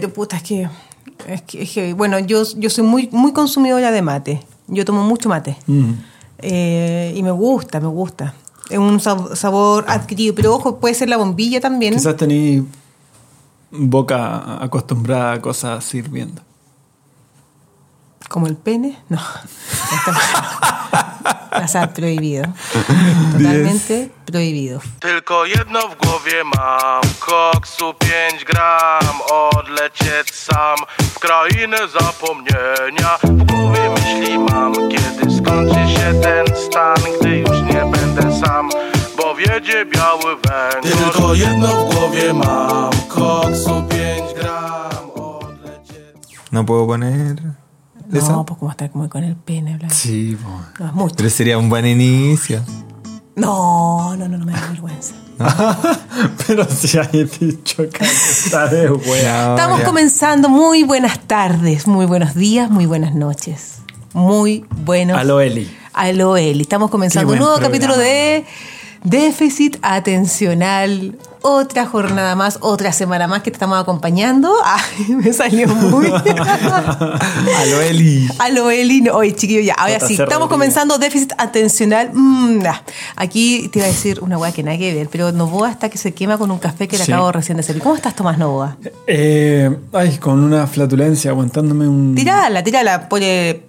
Pero puta, es que, es que, es que, bueno, yo, yo soy muy, muy consumidora de mate. Yo tomo mucho mate. Mm. Eh, y me gusta, me gusta. Es un sab- sabor adquirido. Pero ojo, puede ser la bombilla también. Quizás tení boca acostumbrada a cosas sirviendo. Como el pene. No. Pasar prohibido. Totalmente prohibido. Tylko jedno w głowie mam Koksu 5 gram Odlecieć sam W krainę zapomnienia W głowie myśli mam Kiedy skończy się ten stan Gdy już nie będę sam Bo wiedzie biały węgiel Tylko jedno w głowie mam Koksu 5 gram Odlecieć No puedo poner. No, pues como estar como con el pene. bla. Sí, po. No, es mucho. Pero sería un buen inicio. No, no, no, no me da vergüenza. Pero si hay dicho que está de. No, Estamos ya. comenzando. Muy buenas tardes, muy buenos días, muy buenas noches. Muy buenos. Aló, Eli. Aló, Eli. Estamos comenzando un nuevo programa. capítulo de Déficit Atencional. Otra jornada más, otra semana más que te estamos acompañando. Ay, me salió muy. Aló, Eli. Aló, Eli. No, Oye, chiquillo, ya. Ahora sí, estamos comenzando déficit atencional. Mm, nah. Aquí te iba a decir una weá que nada que ver, pero Novoa hasta que se quema con un café que le Sí. acabo recién de servir. ¿Cómo estás, Tomás Novoa? Eh, ay, con una flatulencia, aguantándome un. Tirala, tirala, pone. eh,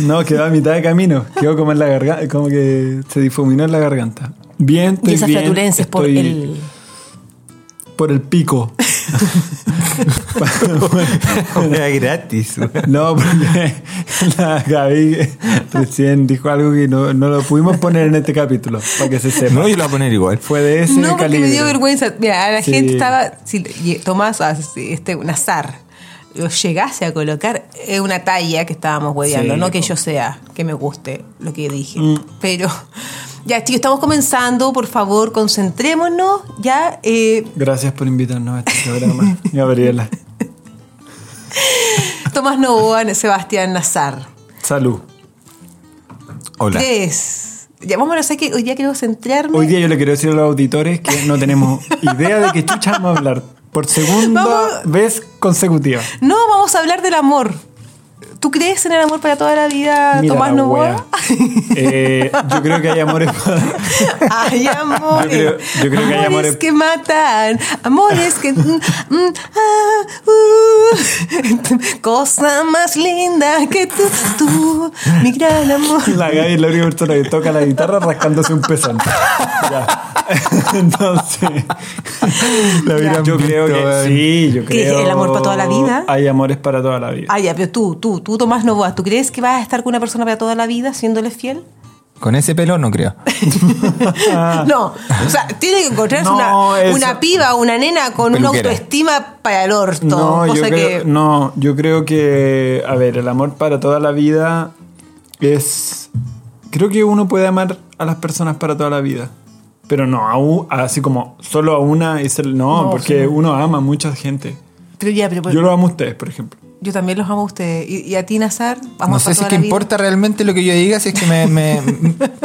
No, quedó a mitad de camino. Quedó como en la garganta, como que se difuminó en la garganta. Bien, estoy y esa bien. flatulencia es por estoy el. Por el pico. Era gratis. No, porque la Gaby recién dijo algo que no, no lo pudimos poner en este capítulo, para que se sepa. No, yo lo voy a poner igual. Fue de ese No, porque calibre. me dio vergüenza. Mira, a la Sí. gente estaba. Si Tomás, este, Nazar, lo llegase a colocar es una talla que estábamos hueveando. Sí, no que yo sea, que me guste lo que dije. Mm. Pero. Ya, chicos, estamos comenzando. Por favor, concentrémonos. Ya. eh, Gracias por invitarnos a este programa, Gabriela. Tomás Novoa, Sebastián Nazar. Salud. Hola. ¿Crees? Ya, vamos a que hoy día quiero centrarme. Hoy día yo le quiero decir a los auditores que no tenemos idea de qué chucha vamos a hablar por segunda Vamos- vez consecutiva. No, vamos a hablar del amor. ¿Tú crees en el amor para toda la vida, Mira Tomás la Novoa? Eh, yo creo que hay amores para... Hay amores. Yo creo- yo creo que hay amores- que matan. Amores que. mm, mm, ah, uh. cosa más linda que tú, tú, mi gran amor. La Gaby es la única persona que toca la guitarra rascándose un pezón. Ya. Entonces, La hubieran yo creo que sí, yo ¿Qué, creo. el amor para toda la vida? Hay amores para toda la vida. Ah, ya, pero tú, tú, tú, Tomás Novoa, ¿tú crees que vas a estar con una persona para toda la vida siéndole fiel? Con ese pelo no creo. No, o sea, tiene que encontrarse. No, una, eso- una piba, una nena con una autoestima para el orto. No, yo creo, que. no, yo creo que, a ver, el amor para toda la vida es... Creo que uno puede amar a las personas para toda la vida. Pero no, a u- así como solo a una es el... No, No, porque sí. uno ama a mucha gente. Pero ya, pero, Yo lo amo a ustedes, por ejemplo. Yo también los amo a ustedes. ¿Y, y a ti, Nazar? Vamos No a sé si es que importa realmente lo que yo diga, si es que me, me,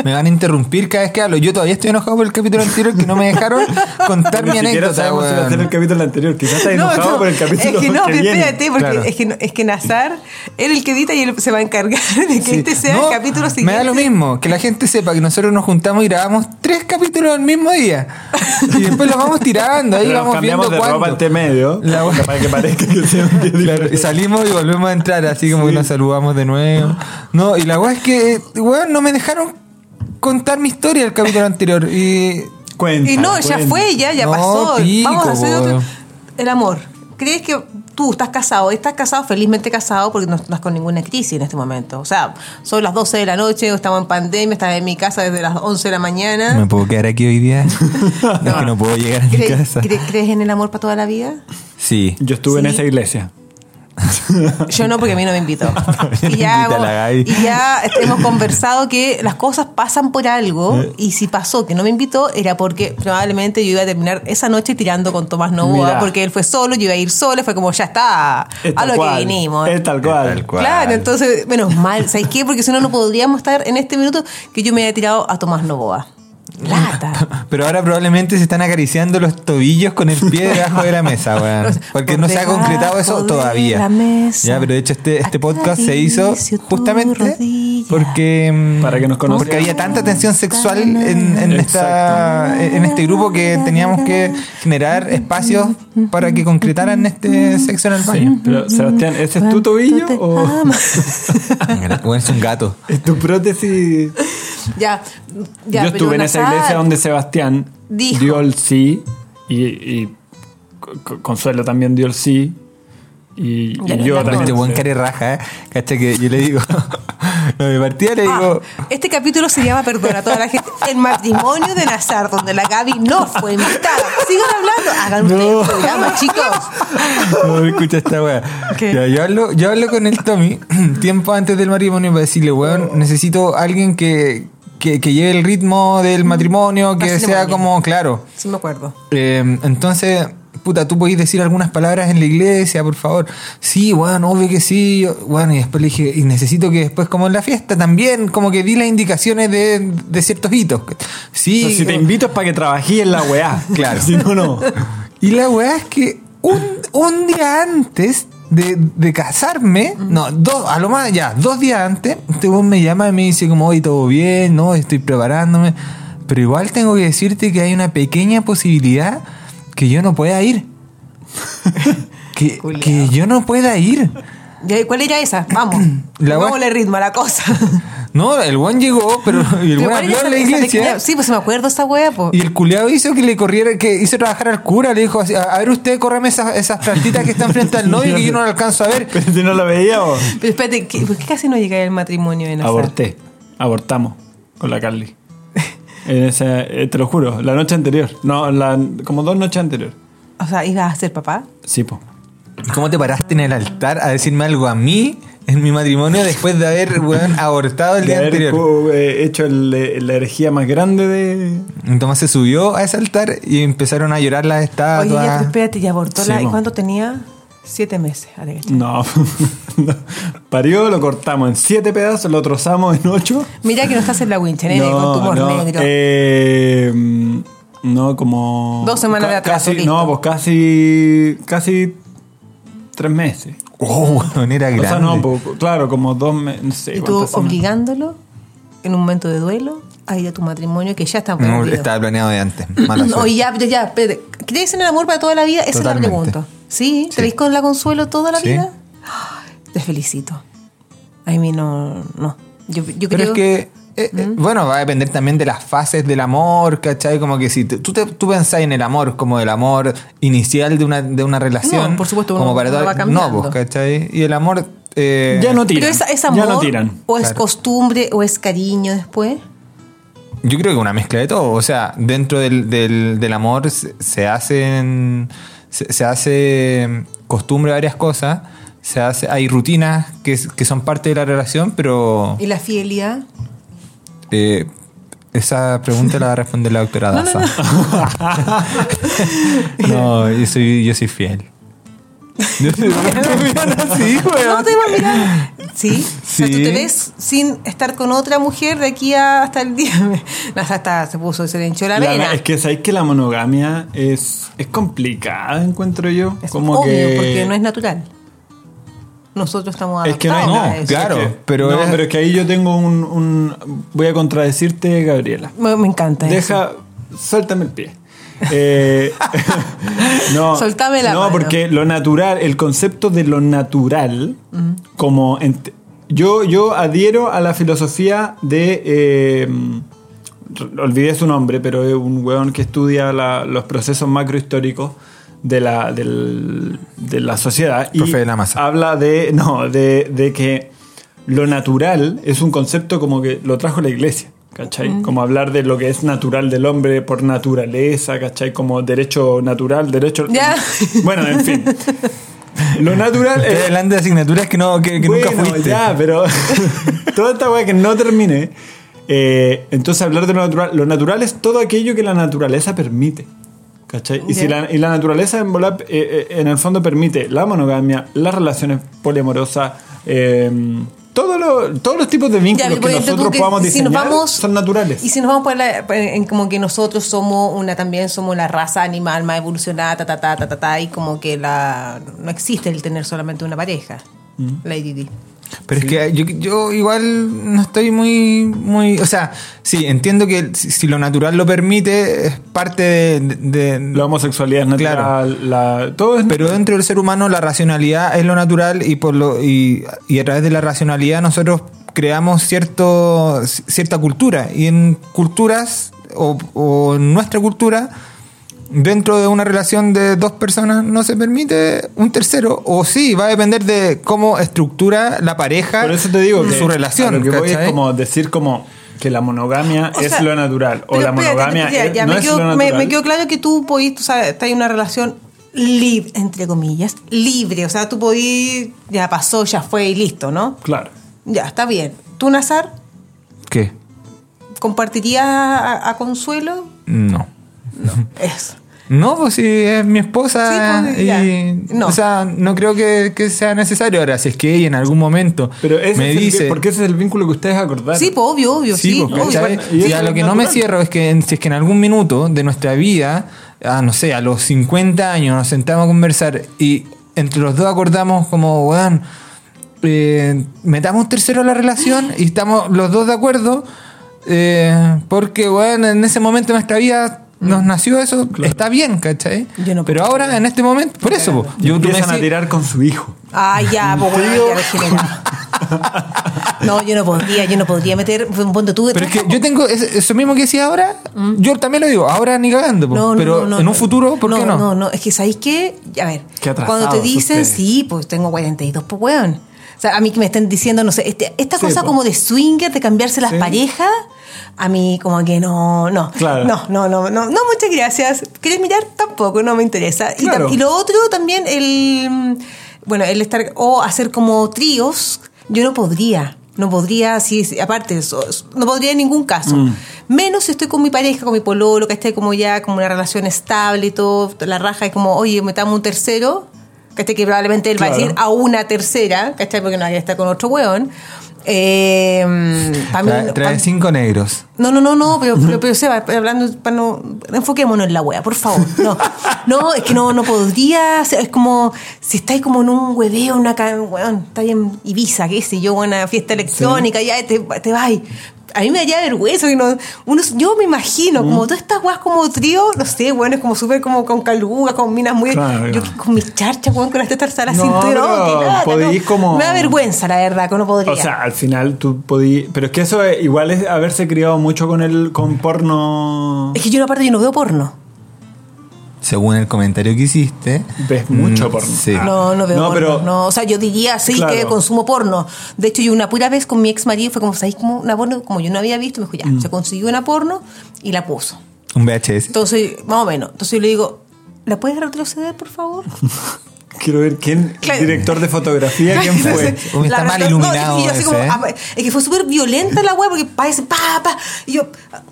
me van a interrumpir cada vez que hablo. Yo todavía estoy enojado por el capítulo anterior que no me dejaron contar mi anécdota, si ser el capítulo anterior. Quizás está No, enojado no, por el capítulo es que no, que viene. espérate, porque Claro. es, que, no- es que Nazar, él el que edita y él se va a encargar de que Sí. este sea No, el capítulo siguiente. Me da lo mismo, que la gente sepa que nosotros nos juntamos y grabamos tres capítulos el mismo día. Y después los vamos tirando, ahí Pero vamos cambiamos viendo de ropa cuándo. entre medio La- para que parezca que sea un día Claro, y salimos y volvemos a entrar, así como que nos saludamos de nuevo. No, y la weá es que, weón, no me dejaron contar mi historia el capítulo anterior. Y Cuenta, Y no, ya cuenta. fue, ya, ya No, pasó. pico, Vamos a hacer otro. El amor. ¿Crees que tú estás casado? Estás casado, felizmente casado, porque no estás con ninguna crisis en este momento. O sea, son las 12 de la noche, estamos en pandemia, estás en mi casa desde las 11 de la mañana. ¿Me puedo quedar aquí hoy día? es que no puedo llegar a mi ¿Cre- casa. cre- ¿Crees en el amor para toda la vida? Sí. Yo estuve en esa iglesia. Yo no, porque a mí no me invitó. y, ya, y ya hemos conversado que las cosas pasan por algo. Eh. Y si pasó que no me invitó, era porque probablemente yo iba a terminar esa noche tirando con Tomás Novoa, Mira. porque él fue solo, yo iba a ir sola. Fue como, ya está, Es a lo cual. que vinimos. Es tal cual. Tal cual. Claro, entonces, menos mal, ¿sabes qué? Porque si no, no podríamos estar en este minuto que yo me haya tirado a Tomás Novoa. Lata. Pero ahora probablemente se están acariciando los tobillos con el pie debajo de la mesa, weón. Porque no se ha concretado eso todavía. la mesa, ya, pero de hecho este, este podcast se hizo justamente rodilla. porque mm, Para que nos conozcan. porque había tanta tensión sexual en, en esta, en este grupo que teníamos que generar espacios para que concretaran este sexo en el baño. Pero, Sebastián, ¿ese es tu tobillo ¿Cuánto te o? Bueno, es un gato. es tu prótesis? ya, ya, Yo estuve en esa Nazar iglesia donde Sebastián dijo- dio el sí y, y Co- Consuelo también dio el sí y, y no yo también. Este buen care raja, ¿eh? Cacha que yo le digo. no, de partida le digo. Ah, este capítulo se llama Perdona a toda la gente. El matrimonio de Nazar, donde la Gaby no fue invitada. Sigan hablando. Hagan ustedes el programa, chicos. No escucha esta weá. Yo, hablo, yo hablo con el Tommy tiempo antes del matrimonio para decirle, weón, necesito alguien que, que, que lleve el ritmo del matrimonio, que sea como, claro. Sí, me acuerdo. Eh, entonces, puta, tú podés decir algunas palabras en la iglesia, por favor. Sí, weón, obvio que sí. Bueno, y después le dije, y necesito que después, como en la fiesta, también, como que di las indicaciones de, de ciertos hitos. Sí, si te invito es para que trabajes en la weá. Claro. Si no, no. Y la weá es que un, un día antes de, de casarme, no, dos, a lo más, ya, dos días antes, este weón me llama y me dice como, hoy todo bien, no, estoy preparándome. Pero igual tengo que decirte que hay una pequeña posibilidad que yo no pueda ir. que, que yo no pueda ir. ¿Cuál era esa? Vamos. La Vamos wea- el ritmo a la cosa. No, el buen llegó, pero y el Pero buen ¿cuál habló en la iglesia. Sí, pues me acuerdo esa wea, po. Y el culiado hizo que le corriera, que hizo trabajar al cura, le dijo así, a ver usted, córreme esas, esas plantitas que están frente al novio que yo no lo alcanzo a ver. Pero si no lo veía, vos. Pero espérate, ¿qué- ¿por qué casi no llega el matrimonio de Nazar? Aborté. Abortamos con la Carly. En esa, eh, te lo juro, la noche anterior. No, la, como dos noches anteriores. O sea, ¿ibas a ser papá? Sí, po. ¿Cómo te paraste en el altar a decirme algo a mí en mi matrimonio después de haber weón, abortado el De día haber anterior? eh, hecho el- la herejía más grande de. Entonces se subió a ese altar y empezaron a llorar las Oye, estatuas. ya, pero espérate, ya abortó Sí, la... ¿Y cuánto tenía? Siete meses. Ah. No. no. Parió, lo cortamos en siete pedazos, lo trozamos en ocho. Mira que no estás en la wincha, nene, con tumor no, negro. eh, no, como. Dos semanas de Casi, listo. no, pues casi. Casi tres meses. Oh, era O grande. sea, no, pues, claro, como dos meses. No sé, y tú obligándolo en un momento de duelo a ir a tu matrimonio que ya está No, perdido. estaba planeado de antes. Mala No, y ya, ya, ya, espérate. ¿Crees en el amor para toda la vida? Esa Totalmente. es la pregunta. ¿Sí? Sí. ¿Te veis con la consuelo toda la Sí. vida? Te felicito. A mí no, no. Yo, yo Pero creo es que, eh, eh, bueno, va a depender también de las fases del amor, ¿cachai? Como que si tú, te, tú pensás en el amor como el amor inicial de una, de una relación. No, por supuesto, como uno- para uno todo- va cambiando. No, pues, ¿cachai? Y el amor. eh, Ya no tiran. Pero es, es ya amor no tiran. o es Claro. costumbre o es cariño después. Yo creo que una mezcla de todo. O sea, dentro del, del, del amor se, se hacen. Se, se hace costumbre varias cosas. Se hace, hay rutinas que, que son parte de la relación, pero ¿Y la fidelidad? Eh, esa pregunta la va a responder la doctora Daza. No, yo soy, yo soy fiel. Yo soy así. No te va a mirar. ¿Sí? O sea, tú Sí. te ves sin estar con otra mujer de aquí a- hasta el día. No, hasta, hasta se puso, se le hinchó la, La- vena. es que sabéis que la monogamia es, es complicada, encuentro yo. Es como obvio, que. porque no es natural. Nosotros estamos Es que no hay adaptados nada. a eso. claro. Es que- pero no, es- pero es que ahí yo tengo un, un- Voy a contradecirte, Gabriela. Me, me encanta eso. Deja. Suéltame el pie. Eh, no, Soltame la no mano. porque lo natural, el concepto de lo natural, como ent- yo, yo adhiero a la filosofía de eh, olvidé su nombre, pero es un weón que estudia la- los procesos macrohistóricos de la, del- de la sociedad y Profe de la masa. habla de no de, de que lo natural es un concepto como que lo trajo la iglesia ¿cachai? como hablar de lo que es natural del hombre por naturaleza ¿cachai? como derecho natural derecho Ya. bueno en fin lo natural Estoy es hablando de asignaturas que, no, que, que nunca bueno, fuiste. ya, pero toda esta weá que no termine. eh, entonces hablar de lo natural. Lo natural es todo aquello que la naturaleza permite. ¿Cachai? Y, si la, y la naturaleza en, volar, eh, eh, en el fondo permite la monogamia, las relaciones poliamorosas, eh, Todo lo- todos los tipos de vínculos que nosotros que podamos si diseñar nos vamos- son naturales. Y si nos vamos por la- en como que nosotros somos una también somos la raza animal más evolucionada, ta ta ta ta ta, ta, y como que la no existe el tener solamente una pareja. Mm. Lady D. Pero es que yo, yo igual no estoy muy, muy... O sea, sí, entiendo que si, si lo natural lo permite, es parte de... de- La homosexualidad es Claro. natural, la, todo es pero dentro del ser humano la racionalidad es lo natural y, por lo, y, y a través de la racionalidad nosotros creamos cierto, cierta cultura. Y en culturas, o, o en nuestra cultura, dentro de una relación de dos personas no se permite un tercero. O sí, va a depender de cómo estructura la pareja Por eso te digo que su relación. a lo que voy es como decir como que la monogamia O es sea, lo natural o la espérate, monogamia es- ya, no me es quedó, lo me- natural. Me, quedó claro que tú podís, tú sabes, estás en una relación libre, entre comillas, libre. O sea, tú podís, ya pasó, ya fue y listo, ¿no? Claro. Ya, está bien. ¿Tú, Nazar, ¿Qué? compartirías a, a Consuelo? No. Eso. No, pues si es mi esposa Sí, pues, y. No. o sea, no creo que, que sea necesario ahora, si es que ella en algún momento Pero ese me el- dice porque ese es el vínculo que ustedes acordaron. Sí, pues obvio, obvio, sí. Sí, pues, obvio. y a lo que no me cierro es que en- si es que en algún minuto de nuestra vida, a, no sé, a los 50 años nos sentamos a conversar y entre los dos acordamos como, weón, eh, metamos un tercero a la relación y estamos los dos de acuerdo, eh, porque, weón, en ese momento de nuestra vida nos nació eso, está bien, ¿cachai? Yo no Pero ahora, en este momento, por eso, po, yo, tú me empiezan a tirar con su hijo. Ah, ya, pues bueno, ya degenerado. No, yo no podría, yo no podría meter un punto tú de Pero es que yo tengo es- eso mismo que decía ahora, yo también lo digo, ahora ni cagando, po. Mm. No, no, pero no, no, en un no. futuro, ¿por qué no? No, no, es que ¿sabéis qué? A ver, cuando te dicen, ustedes. sí, pues tengo 42, pues weón. O sea, a mí que me estén diciendo, no sé, este- esta Sí, cosa po. como de swinger, de cambiarse las Sí. parejas, a mí como que no, no, Claro. no, no, no, no, no, muchas gracias. ¿Quieres mirar? Tampoco, no me interesa. Y, Claro. tam- y lo otro también, el, bueno, el estar, o hacer como tríos, yo no podría. No podría, sí, sí, aparte, so- no podría en ningún caso. Mm. Menos si estoy con mi pareja, con mi pololo, que esté como ya como una relación estable y todo. La raja es como, oye, metamos un tercero, que esté que probablemente él va a decir a una tercera, ¿cachai? Porque no vaya a estar con otro weón. Eh, mí- Trae, cinco negros. no, no, no, no, pero, pero, pero Seba, hablando, para no, enfoquémonos en la wea, por favor. No, no, es que no, no podría, es como, si estáis como en un hueveo, una, weón, estáis en Ibiza, qué sé yo, una fiesta electrónica, ya te, te vas. A mí me daría vergüenza, que no, uno, yo me imagino, Mm. como todas estas weas como trío, no sé, weón, es como súper como con calugas, con minas muy, Claro, yo claro. con mis charchas, weón, con las tetas hasta la No, podéis no. como- Me da vergüenza, la verdad, que no podría. O sea, al final tú podías... Pero es que eso es- igual es haberse criado mucho con el con porno... es que yo aparte yo no veo porno. Según el comentario que hiciste. Ves mucho mm, porno. Sí. No, no veo No, porno. pero- no, o sea, yo diría sí Claro. que consumo porno. De hecho, yo una pura vez con mi ex marido fue como, ¿sabéis como una porno? Como yo no había visto, me dijo, ya, Mm. se consiguió una porno y la puso. Un VHS. Entonces, más o menos. Entonces yo le digo, ¿la puedes retroceder, por favor? Quiero ver quién... Claro. Director de fotografía, ¿quién fue? Uy, está La mal iluminado y yo así ese, como, ¿eh? es que fue súper violenta la hueá porque parece, pa, pa. Y yo,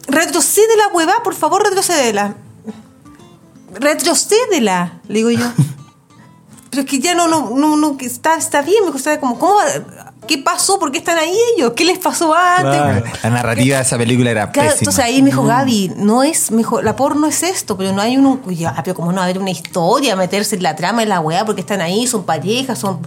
retrocede la hueva, por favor, retrocédela. Retrocédela, le digo yo. Pero es que ya no, no, no, no, está, está bien, me gusta como, ¿cómo? ¿Qué pasó? ¿Por qué están ahí ellos? ¿Qué les pasó antes? Claro. La narrativa de esa película era Claro, pésima. entonces ahí me dijo Gaby, no es mejor, la porno es esto, pero no hay un, pero como no va a haber una historia, meterse en la trama en la weá, porque están ahí, son parejas, son,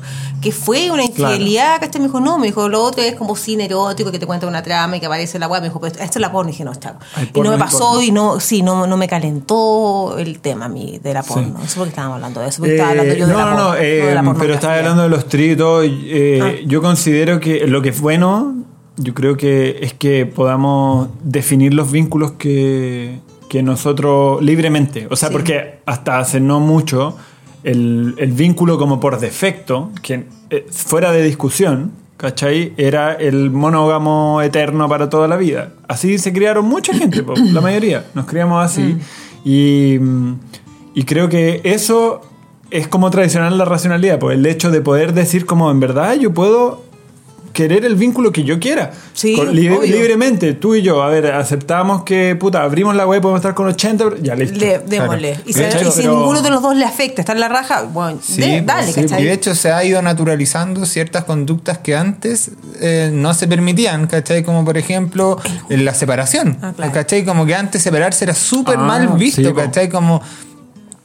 ¿qué fue? Una infidelidad, ¿cachai? Me dijo, no, me dijo, lo otro es como cine erótico, que te cuenta una trama y que aparece en la weá, me dijo, pero esto es la porno, y dije, no, está. Y porno, no me pasó porno. y no, sí, no, no me calentó el tema a mí de la porno, no sé por qué estábamos hablando de eso, porque estaba hablando Eh, yo de no, la porno, no, eh, de la pero estaba hablando de los tríos y todo. y, eh, Ah. Yo considero que lo que es bueno, yo creo que es que podamos definir los vínculos que, que nosotros libremente. O sea, Sí. porque hasta hace no mucho, el, el vínculo como por defecto, que eh, fuera de discusión, ¿cachai? Era el monógamo eterno para toda la vida. Así se criaron mucha gente, po, la mayoría. Nos criamos así. Y, mm, y creo que eso es como tradicional la racionalidad, pues el hecho de poder decir como en verdad yo puedo querer el vínculo que yo quiera. Sí, Con- libre- obvio. libremente, tú y yo, a ver, aceptamos que, puta, abrimos la web, podemos estar con 80, ya listo. Le, démosle. Claro. Y, si, De hecho, y si pero- ninguno de los dos le afecta, está en la raja, bueno, Sí, de- pues, dale, sí, ¿cachai? Y de hecho se ha ido naturalizando ciertas conductas que antes eh, no se permitían, ¿cachai? Como por ejemplo la separación, Ah, claro. ¿cachai? Como que antes separarse era súper Ah, mal visto, sí. ¿cachai? Como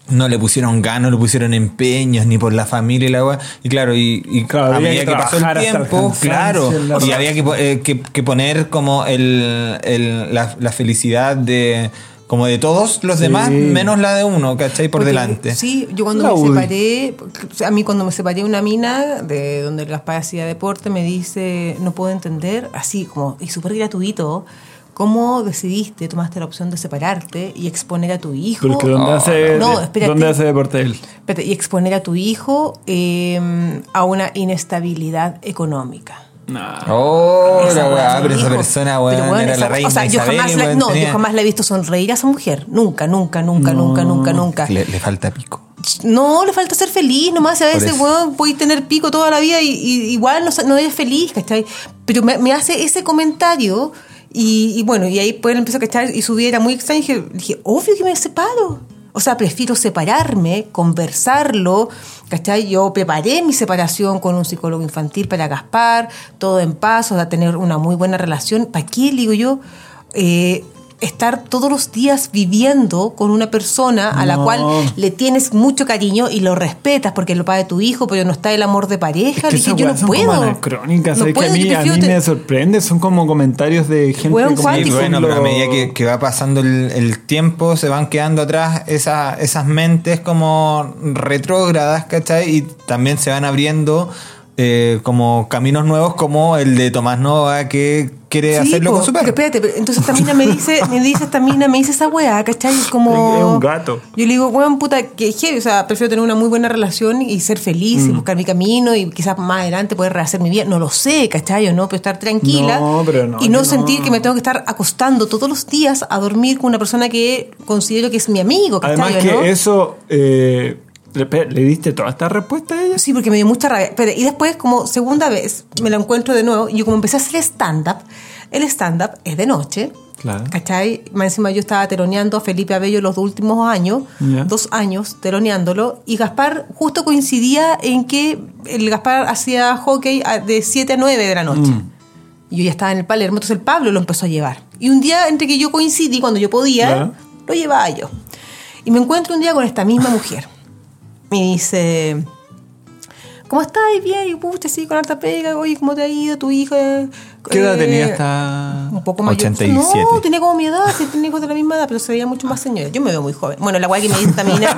no le pusieron ganas, no le pusieron empeños, ni por la familia y la weá. Y claro, y, y Claro, había que que pasó el tiempo, claro, y había que, po- eh, que, que poner como el, el- la, la felicidad de como de todos los Sí. demás, menos la de uno, ¿cachai? Por Porque, delante. Sí, yo cuando La me UDI. separé, o sea, a mí cuando me separé una mina de donde Gaspar hacía deporte, me dice, no puedo entender, así como, y súper gratuito, cómo decidiste, tomaste la opción de separarte y exponer a tu hijo. Porque ¿dónde, hace, no, espérate. ¿dónde hace deporte él? Espérate, y exponer a tu hijo eh, a una inestabilidad económica. Nah. Oh, Esa la weá pero esa persona, weón, era esa- la reina o sea, yo Isabel, jamás la, weón, no, tenía- yo jamás la he visto sonreír a esa mujer. Nunca, nunca, nunca, nunca, nunca, nunca. Le, le falta pico. No, le falta ser feliz, nomás a veces, weón, podéis tener pico toda la vida y, y igual no, sa- no eres feliz, ¿cachai? Pero me, me hace ese comentario y, y bueno, y ahí pues empezó a cachar y su vida era muy extraña dije, obvio que me separo. O sea, prefiero separarme, conversarlo, ¿cachai? Yo preparé mi separación con un psicólogo infantil para Gaspar, todo en paz, o sea, tener una muy buena relación. ¿Para qué, digo yo? Eh, estar todos los días viviendo con una persona a la No. cual le tienes mucho cariño y lo respetas porque es lo padre de tu hijo, pero no está el amor de pareja. Es que Dije, yo no son puedo. como anacrónicas, no ¿sabes? que puedo, a mí, yo a prefiero mí te- me sorprende, son como comentarios de gente como. Sí, bueno, lo- pero a medida que, que va pasando el, el tiempo, se van quedando atrás esa- esas mentes como retrógradas, ¿cachai? Y también se van abriendo eh, como caminos nuevos, como el de Tomás Nova, que quiere Sí, hacerlo po, con su pero perro. espérate, pero entonces esta mina me dice, me dice esta mina, me dice esa weá, ¿cachai? Como... Es un gato. Yo le digo, weón, puta, que heavy, o sea, prefiero tener una muy buena relación y ser feliz Mm. y buscar mi camino y quizás más adelante poder rehacer mi vida. No lo sé, ¿cachai? O no, pero estar tranquila. No, pero no, y no sentir no. que me tengo que estar acostando todos los días a dormir con una persona que considero que es mi amigo, ¿cachai? Además ¿o que no? eso... eh, le, ¿Le diste toda esta respuesta a ella? Sí, porque me dio mucha rabia. Pero, y después, como segunda vez, me la encuentro de nuevo. Y yo como empecé a hacer stand-up, el stand-up es de noche. Claro. ¿Cachai? Más encima yo estaba teloneando a Felipe Abello los dos últimos años, Ya. dos años teloneándolo, y Gaspar justo coincidía en que el Gaspar hacía hockey de 7 a 9 de la noche. Mm. Y yo ya estaba en el Palermo, entonces el Pablo lo empezó a llevar. Y un día, entre que yo coincidí, cuando yo podía, Ya. lo llevaba yo. Y me encuentro un día con esta misma mujer. Me dice, ¿cómo estás? Bien, y pucha, sí, con harta pega. Oye, ¿cómo te ha ido tu hija? ¿Qué edad Eh, tenía esta...? Un poco mayor. 87. No, tenía como mi edad, sí, tenía hijos de la misma edad, pero se veía mucho más señora. Yo me veo muy joven. Bueno, la guay que me dice también.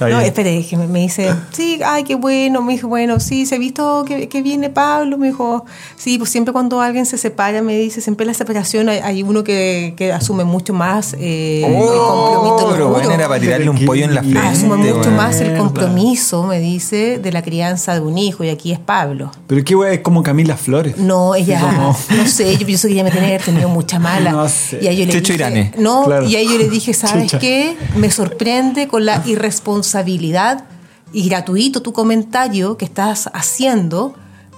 No, espere, que me, dice, sí, ay, qué bueno. Me dijo, bueno, sí, se ha visto que, que viene Pablo. Me dijo, sí, pues siempre cuando alguien se separa, me dice, siempre en la separación hay, hay uno que, que asume mucho más eh, el compromiso. Oh, pero juro. bueno, era para tirarle un pollo en la frente. Asume mucho más el compromiso, me dice, de la crianza de un hijo, y aquí es Pablo. Pero qué wea, es como Camila Flores. No, ella, como- no sé, yo pienso que ella me tiene que haber tenido mucha mala. No sé. Y ahí yo le Checho dije, Irane. No, Claro. y ahí yo le dije, ¿sabes Chucha. qué? Me sorprende con la irresponsabilidad y gratuito tu comentario que estás haciendo,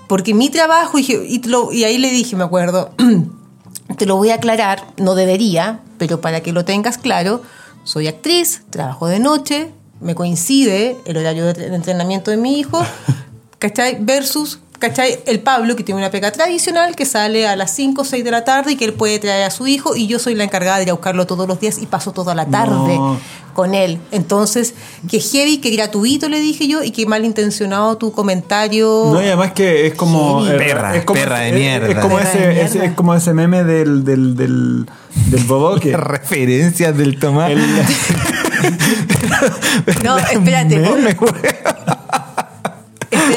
porque mi trabajo, y, y te lo- y ahí le dije, me acuerdo, te lo voy a aclarar, no debería, pero para que lo tengas claro, soy actriz, trabajo de noche, me coincide el horario de de entrenamiento de mi hijo, ¿cachai? Versus, ¿cachai? El Pablo, que tiene una pega tradicional, que sale a las 5 o 6 de la tarde y que él puede traer a su hijo, y yo soy la encargada de ir a buscarlo todos los días y paso toda la tarde No. con él. Entonces, que heavy, que gratuito, le dije yo, y que malintencionado tu comentario. No, y además que es como. Heavy. eh, Perra, es como- perra de mierda. Es como, ese, de ese- mierda. es como ese meme del, del, del, del bodoque. Referencias del Tomás. El- No, espérate. meme.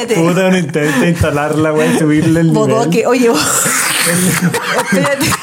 Espérate. Puta, uno intenta instalarla, güey, subirle el nivel. Bodoque, oye, vos- espérate.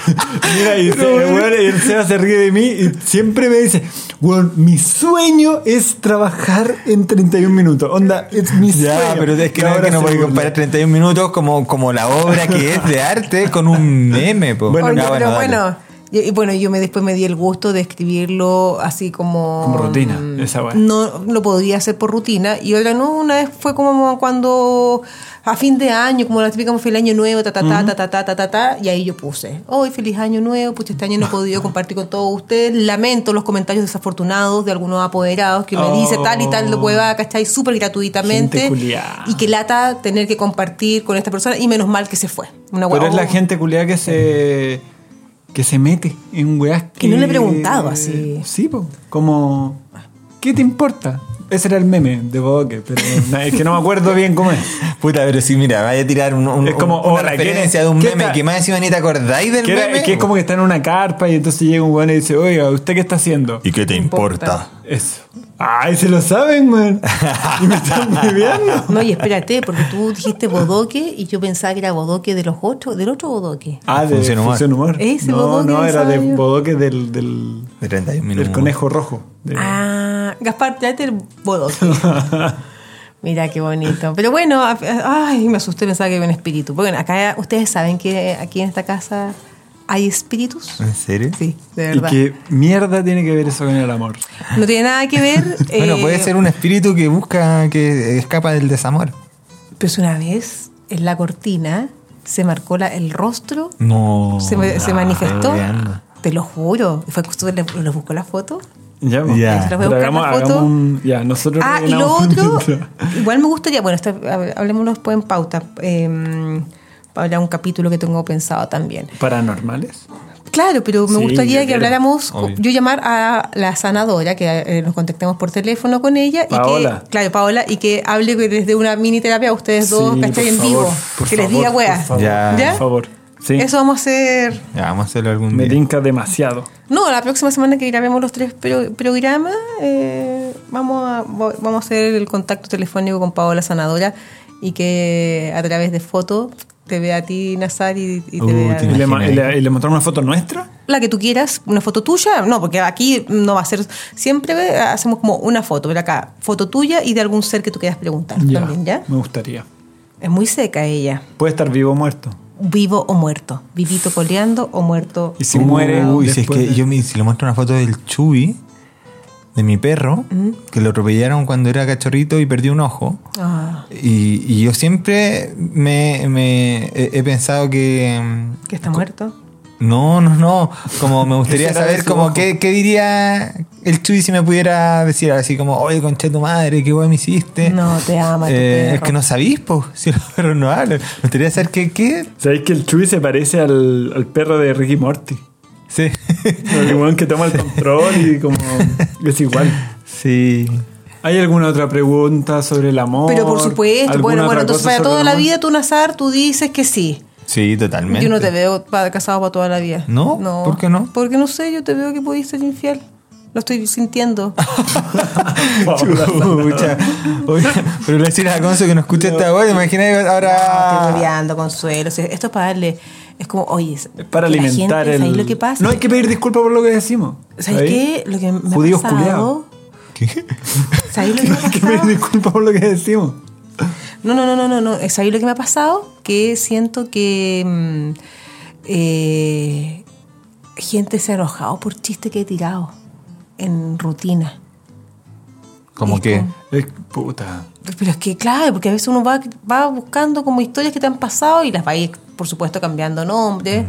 Mira, y, se, weón, y el Seba se ríe de mí y siempre me dice, weón, mi sueño es trabajar en 31 minutos. Onda, es mi Ya, sueño. pero es que, no, es que no puede burla. comparar 31 minutos como, como la obra que es de arte con un meme. Po. Bueno, Oye, ya, pero dale. bueno, Y, y bueno, yo me después me di el gusto de escribirlo así como... Como rutina, mm, esa weá. No lo podría hacer por rutina. Y otra no, una vez fue como cuando a fin de año, como la típica como feliz año nuevo, ta ta ta, ta ta ta ta ta y ahí yo puse, hoy feliz año nuevo, pues este año no he podido compartir con todos ustedes, lamento los comentarios desafortunados de algunos apoderados que me Oh. dice tal y tal lo pueda, ¿cachai? Súper gratuitamente. Y que lata tener que compartir con esta persona, y menos mal que se fue. Una Pero es la gente culiada que se. Que se mete en weas que. Y no le he preguntado así. Sí, po. Como. ¿Qué te importa? Ese era el meme de Bodoque, pero es que no me acuerdo bien cómo es. Puta, pero sí, mira, vaya a tirar un, un- Es como, una hola, referencia ¿qué- de un meme que más encima ni te acordáis del Que, era- meme. que es como que está en una carpa y entonces llega un weón y dice, oiga, ¿usted qué está haciendo? ¿Y qué te importa? Eso. Ay, se lo saben, man. Y me están viviendo. No, y espérate, porque tú dijiste bodoque y yo pensaba que era bodoque de los otros, del otro bodoque. Ah, de Función función humor. humor. Ese no, Bodoque no, era de bodoque del, del, De 31 minutos. del conejo rojo. De- Ah, Gaspar, tráete el bodoque. Mira qué bonito. Pero bueno, ay, me asusté, pensaba que había un espíritu. Porque bueno, acá ustedes saben que aquí en esta casa hay espíritus. ¿En serio? Sí, de ¿Y verdad. qué mierda tiene que ver eso con el amor? No tiene nada que ver. Bueno, eh, puede ser un espíritu que busca, que escapa del desamor. Pues una vez en la cortina se marcó la- el rostro, No. se, me- se manifestó. Te lo juro. Fue justo le, le buscó la foto. Ya, Pero buscar hagamos, la foto. un. Nosotros. Ah, y lo otro, igual me gustaría, bueno, esto, hab- hablemoslo después en pauta, eh, para un capítulo que tengo pensado también. ¿Paranormales? Claro, pero me Sí, gustaría que quiero. habláramos, Obvio. yo llamar a la sanadora, que eh, nos contactemos por teléfono con ella. Paola. Y que, claro, Paola, y que hable dé una mini terapia a ustedes dos, Sí, estén en favor, vivo. por Que les diga, favor, Ya. ¿Ya? Por favor. Sí. Eso vamos a hacer. Ya, vamos a hacerlo algún Me día. tinca demasiado. No, la próxima semana que grabemos los tres pro- programas, eh, vamos, a, vamos a hacer el contacto telefónico con Paola Sanadora y que a través de fotos te vea a ti, Nazar, y, y te Uh, vea te ¿Y le, le- y le mostramos una foto nuestra? la que tú quieras, una foto tuya. No, porque aquí no va a ser. Siempre hacemos como una foto, pero acá, foto tuya y de algún ser que tú quieras preguntar también, ¿ya? Me gustaría. Es muy seca ella. Puede estar vivo o muerto. Vivo o muerto. Vivito coleando o muerto. Y si muere. Uy, si es después que de- yo me- si le muestro una foto del Chubi, de mi perro, que lo atropellaron cuando era cachorrito y perdió un ojo. Ah, Y, y yo siempre me, me he, he pensado que. que está muerto. No, no, no. Como me gustaría saber como qué, qué diría el Chuy si me pudiera decir así como, oye, concha de tu madre, qué guay me hiciste. No, te ama tu Eh, perro. Es que no sabís, po, si los perros no hablan. Me gustaría saber qué, qué. ¿Sabéis que el Chuy se parece al, al perro de Ricky Morty? Sí. El weón que toma el control y como. Es igual. sí. ¿Hay alguna otra pregunta sobre el amor? Pero por supuesto, ¿Alguna bueno, bueno, entonces para toda la vida tú, Nazar, tú dices que sí. Sí, totalmente. Yo no te veo casado para toda la vida. ¿No? ¿Por qué no? Porque no sé, yo te veo que podés ser infiel. Lo estoy sintiendo. Chucha. Oye, pero le decir a Conso que no escuche esta voz, imagina Estoy ahora. rodeando, consuelo. O sea, esto es para darle. Es como, oye, es para alimentar gente, el. ¿sabes lo que pasa? No hay que pedir disculpas por lo que decimos. ¿Sabes ¿Sabéis? qué? Lo que me Judíos ha pasado. culiados. ¿Sabes lo que me ha Hay que pedir disculpas por lo que decimos. No, no, no, no, no, no. ¿Sabes lo que me ha pasado? Que siento que mm, eh, gente se ha enojado por chistes que he tirado en rutina. Como Es que. como- Es puta. Pero es que, claro, porque a veces uno va, va buscando como historias que te han pasado y las va a ir, por supuesto, cambiando nombre,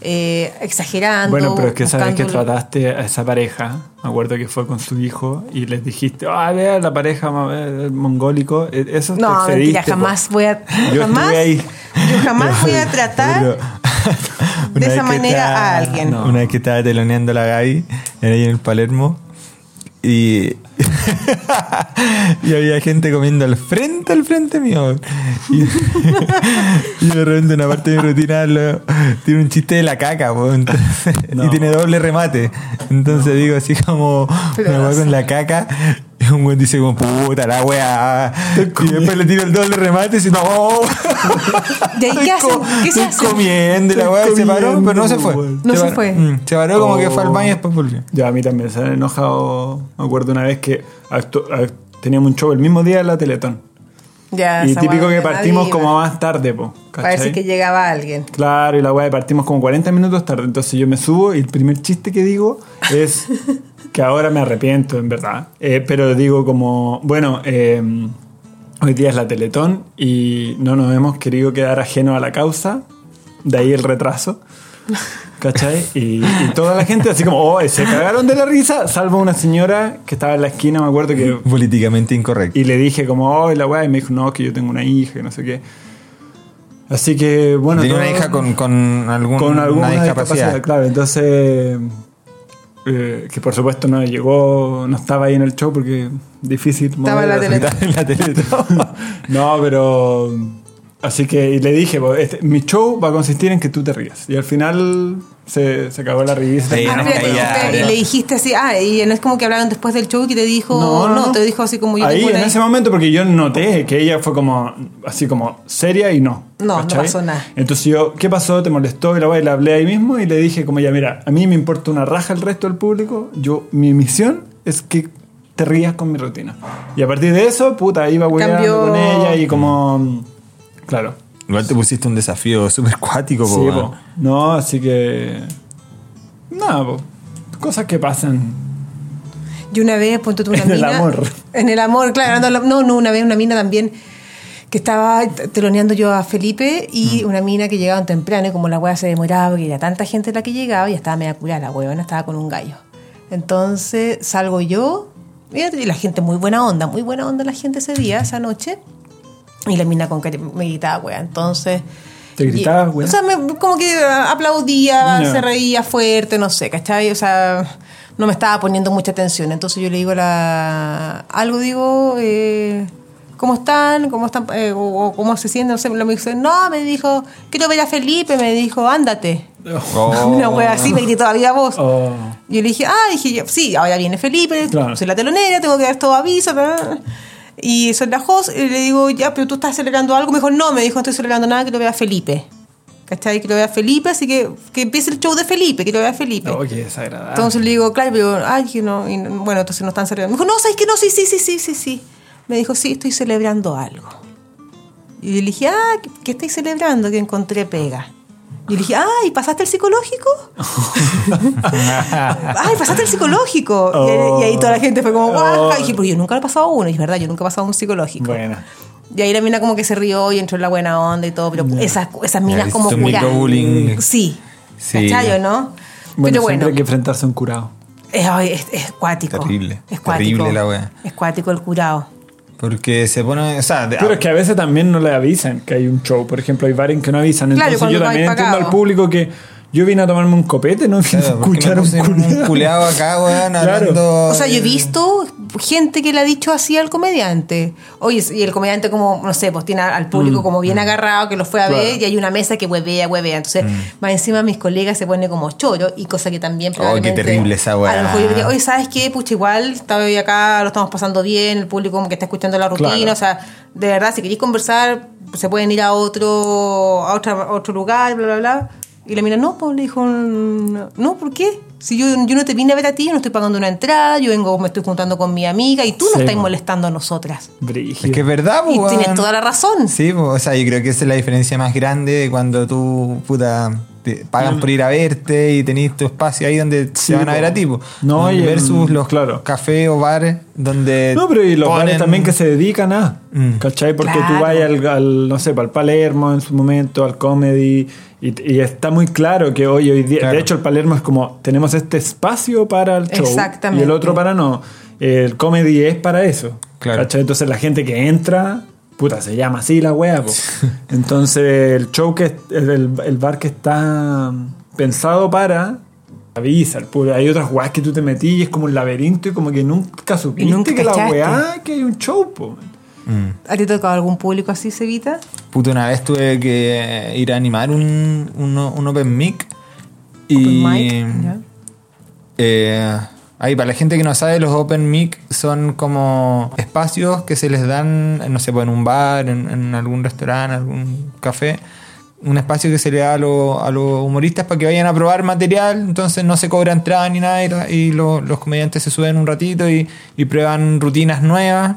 eh, exagerando. Bueno, pero es que sabes que buscando- trataste a esa pareja, me acuerdo que fue con su hijo, y les dijiste, ah, vea la pareja eh, mongólico, eh, eso te No, excediste, mentira, jamás voy a. Yo jamás, estuve ahí. Yo jamás voy a tratar de esa vez que manera estaba- a alguien. Una vez que estaba teloneando la Gaby, era ahí en el Palermo, y, y había gente comiendo al frente, al frente mío. Y, y de repente una parte de mi rutina lo- tiene un chiste de la caca, po, entonces- y tiene doble remate. Entonces digo así como Pero me voy con la caca. Y un güey dice como, puta la wea. Y después le tiro el doble remate y dice, no. ¿Y ahí qué hacen? ¿Qué se hace? comiendo la weá se paró, pero no se fue. No se paró- fue. mm, se paró como que fue al Oh. baño y después volvió. Ya, a mí también se han enojado, me acuerdo una vez que teníamos un show el mismo día en la Teletón. Ya, y típico weá que partimos como más tarde, po. Parece ¿cachai? que llegaba alguien. Claro, y la weá partimos como 40 minutos tarde. Entonces yo me subo y el primer chiste que digo es que ahora me arrepiento, en verdad. Eh, pero digo como, bueno, eh, hoy día es la Teletón y no nos hemos querido quedar ajeno a la causa. De ahí el retraso. ¿Cachai? Y, y toda la gente así como, oh, se cagaron de la risa, salvo una señora que estaba en la esquina, me acuerdo que Políticamente incorrecto. y le dije como, oh, la weá, y me dijo, no, que yo tengo una hija, y no sé qué. Así que, bueno. Tenía una hija con, con, algún- con alguna una discapacidad. discapacidad. Claro, entonces, eh, que por supuesto no llegó, no estaba ahí en el show porque difícil. Estaba en la la Teletón. no, pero... Así que y le dije, este, mi show va a consistir en que tú te rías. Y al final se, se acabó la risa. Sí, Ah, no, y le dijiste así, ah, y no es como que hablaron después del show y te dijo, no, te dijo así como yo Ahí, en una ese momento, porque yo noté que ella fue como, así como, seria y no. No, no ¿cachai? pasó nada. Entonces yo, ¿qué pasó? ¿Te molestó? Y la y le hablé ahí mismo y le dije como, ya, mira, a mí me importa una raja el resto del público. Yo, mi misión es que te rías con mi rutina. Y a partir de eso, puta, iba Cambió. con ella y como, claro. Igual te pusiste un desafío súper cuático, po, Sí, po. No, así que... Nada, po. Cosas que pasan. Y una vez, ponte tú una En el mina. amor. En el amor, claro. No, no, no, una vez una mina también que estaba teloneando yo a Felipe y Mm. una mina que llegaban temprano y como la hueá se demoraba porque era tanta gente la que llegaba y estaba media curada la huevona, estaba con un gallo. Entonces salgo yo y la gente muy buena onda, muy buena onda la gente ese día, esa noche. Y la mina con que me gritaba, wea. Entonces. ¿Te gritaba, y- wea? O sea, me- como que aplaudía, Ya. se reía fuerte, no sé, ¿cachai? O sea, no me estaba poniendo mucha atención. Entonces yo le digo a la. Algo digo. Eh, ¿Cómo están? ¿Cómo están? Eh, o, o cómo se sienten? No sé, me dijo, no, me dijo, quiero ver a Felipe, me dijo, ándate. Oh. Una wea así, me gritó todavía vos. Oh. Yo le dije, ah, dije, yo, sí, ahora viene Felipe, Claro. soy la telonera, tengo que dar todo aviso. bla, bla, bla. Y soy la host, y le digo, ya, pero tú estás celebrando algo. Me dijo, no, me dijo, no estoy celebrando nada, que lo vea Felipe. ¿Cachai? Que lo vea Felipe, así que que empiece el show de Felipe, que lo vea Felipe. Oh, qué desagradable. Entonces le digo, claro, pero, ay, que no, y no- bueno, entonces no están celebrando. Me dijo, no, ¿sabes que no? Sí, sí, sí, sí, sí, sí. Me dijo, sí, estoy celebrando algo. Y le dije, ah, ¿qué, qué estáis celebrando? Que encontré pega. Y le dije, ay, ¿pasaste el psicológico? ay, ¿pasaste el psicológico? Y- Oh. Y, ahí toda la gente fue como, guau. Oh. Y dije, porque yo nunca he pasado uno, y es verdad, yo nunca he pasado un psicológico. Bueno. Y ahí la mina como que se rió y entró en la buena onda y todo, pero esas, esas minas Ya, como curadas. Sí. Sí. ¿Cachai o no? Bueno, pero bueno. siempre hay que enfrentarse a un curado. Es, es, es cuático. Terrible, Es cuático. terrible la wea. Es cuático el curado. Porque se pone. O sea, de- Pero es que a veces también no le avisan que hay un show. Por ejemplo, hay bares que no avisan. Claro, Entonces yo también entiendo al público que yo vine a tomarme un copete, no vine a claro, ¿por qué escuchar un culeado acá, weón, Claro. hablando. O sea, yo he de- visto gente que le ha dicho así al comediante. Oye, y el comediante como, no sé, pues tiene al público como bien agarrado, que lo fue a Mm. Claro. ver, y hay una mesa que huevea, huevea. Entonces, más encima mis colegas se ponen como choro, y cosa que también Oh, qué terrible esa weá. A lo mejor yo diría, oye, ¿sabes qué? Pucha, igual, estaba hoy acá, lo estamos pasando bien, el público como que está escuchando la rutina, Claro. o sea, de verdad, si queréis conversar, se pueden ir a otro, a otra, a otro lugar, bla, bla, bla. Y la mira, no, pues le dijo, no, ¿por qué? Si yo, yo no te vine a ver a ti, yo no estoy pagando una entrada, yo vengo, me estoy juntando con mi amiga y tú Sí, no estás molestando a nosotras. Brígido. Es que es verdad, Y pues, tienes weón. toda la razón. Sí, pues, o sea, yo creo que esa es la diferencia más grande de cuando tú, puta, te pagan por ir a verte y tenés tu espacio ahí donde Sí, se van a ver a ti. po. No, y versus en- los claro. cafés o bares donde. No, pero y los ponen- bares también que se dedican a. Mm. ¿Cachai? Porque Claro. tú vas al, al, no sé, para el Palermo en su momento, al comedy, y, y está muy claro que hoy, hoy día. Claro. De hecho, el Palermo es como: tenemos este espacio para el show. Exactamente. Y el otro para no. El comedy es para eso. Claro. ¿Cachai? Entonces la gente que entra. Puta, se llama así la wea, po. Entonces el show que el, el bar que está pensado para avisa. Hay otras weas que tú te metí y es como un laberinto y como que nunca supiste nunca que la cachaste. weá que hay un show, po. Mm. ¿A ti te ha tocado algún público así, Cevita? Puta, una vez tuve que ir a animar un, un, un open mic. Y. Open mic, ya. Eh, ahí, para la gente que no sabe, los open mic son como espacios que se les dan, no sé, pues, en un bar, en, en algún restaurante, algún café. Un espacio que se le da a, lo- a los humoristas para que vayan a probar material, entonces no se cobra entrada ni nada, y, lo- los comediantes se suben un ratito y, y prueban rutinas nuevas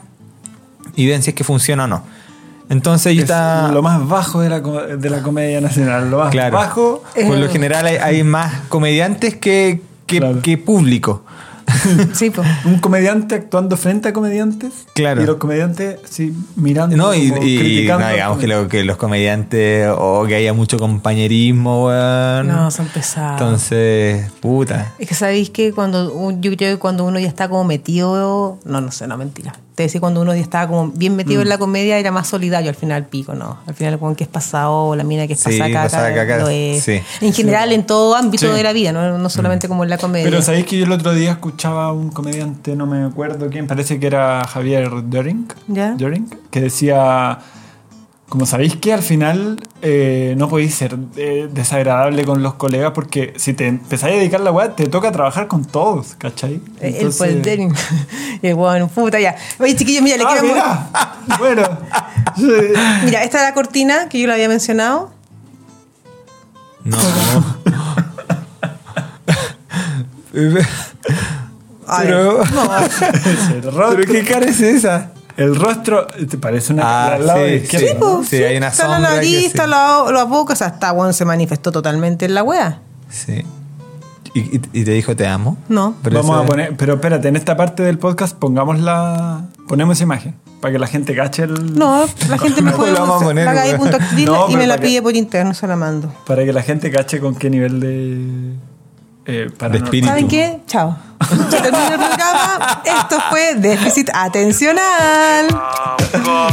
y ven si es que funciona o no. Entonces yo Es estaba... lo más bajo de la, de la comedia nacional. Lo más Claro. bajo. Por lo general hay, hay más comediantes que, que, Claro. que público. Sí, pues. Un comediante actuando frente a comediantes. Claro. Y los comediantes, sí, mirando. No, y, como y- criticando. no, digamos que, lo- que los comediantes o que haya mucho compañerismo, weón. No, son pesados. Entonces, puta. Es que sabéis que cuando un- yo creo que cuando uno ya está como metido, no, no sé, no mentira. Te decía cuando uno ya estaba como bien metido Mm. en la comedia era más solidario al final pico, no. Al final con que es pasado, o la mina que es Sí, pasada caca, pasada caca, lo es. sí. En general en todo ámbito Sí. de la vida, no, no solamente como en la comedia. Pero sabéis que yo el otro día escuchaba a un comediante, no me acuerdo quién, parece que era Javier Doring, ¿Ya? Doring, que decía, como sabéis que al final eh, no podéis ser eh, desagradable con los colegas porque si te empezáis a dedicar la weá, te toca trabajar con todos, ¿cachai? el poltering. y el bueno, puta ya. Oye, chiquillos, mira, le Ah, quiero. mira. bueno. Mira, esta es la cortina que yo lo había mencionado. No. Pero- no, ¿Pero qué cara es esa? El rostro, ¿te parece una Ah, al lado sí, izquierdo, sí. no? Sí, hay una está la sombra que nariz, sí. está la, la boca, o sea, está bueno, se manifestó totalmente en la wea. Sí. ¿Y, y- te dijo te amo? No. Pero Vamos a poner, pero espérate, en esta parte del podcast pongamos la, ponemos esa imagen para que la gente cache el, No, la gente me puede lo vamos a poner, la No, y me la para que- pide por interno, se la mando. para que la gente cache con qué nivel de eh, espíritu. ¿Saben qué? Chao. Termina el programa. Esto fue déficit atencional.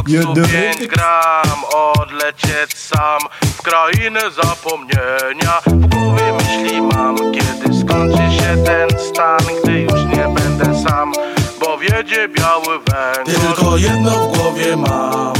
YouTube. 5 gram odlecieć sam W krainę zapomnienia W głowie myśli mam Kiedy skończy się ten stan Gdy już nie będę sam Bo wiedzie biały węgorz Tylko jedno w głowie mam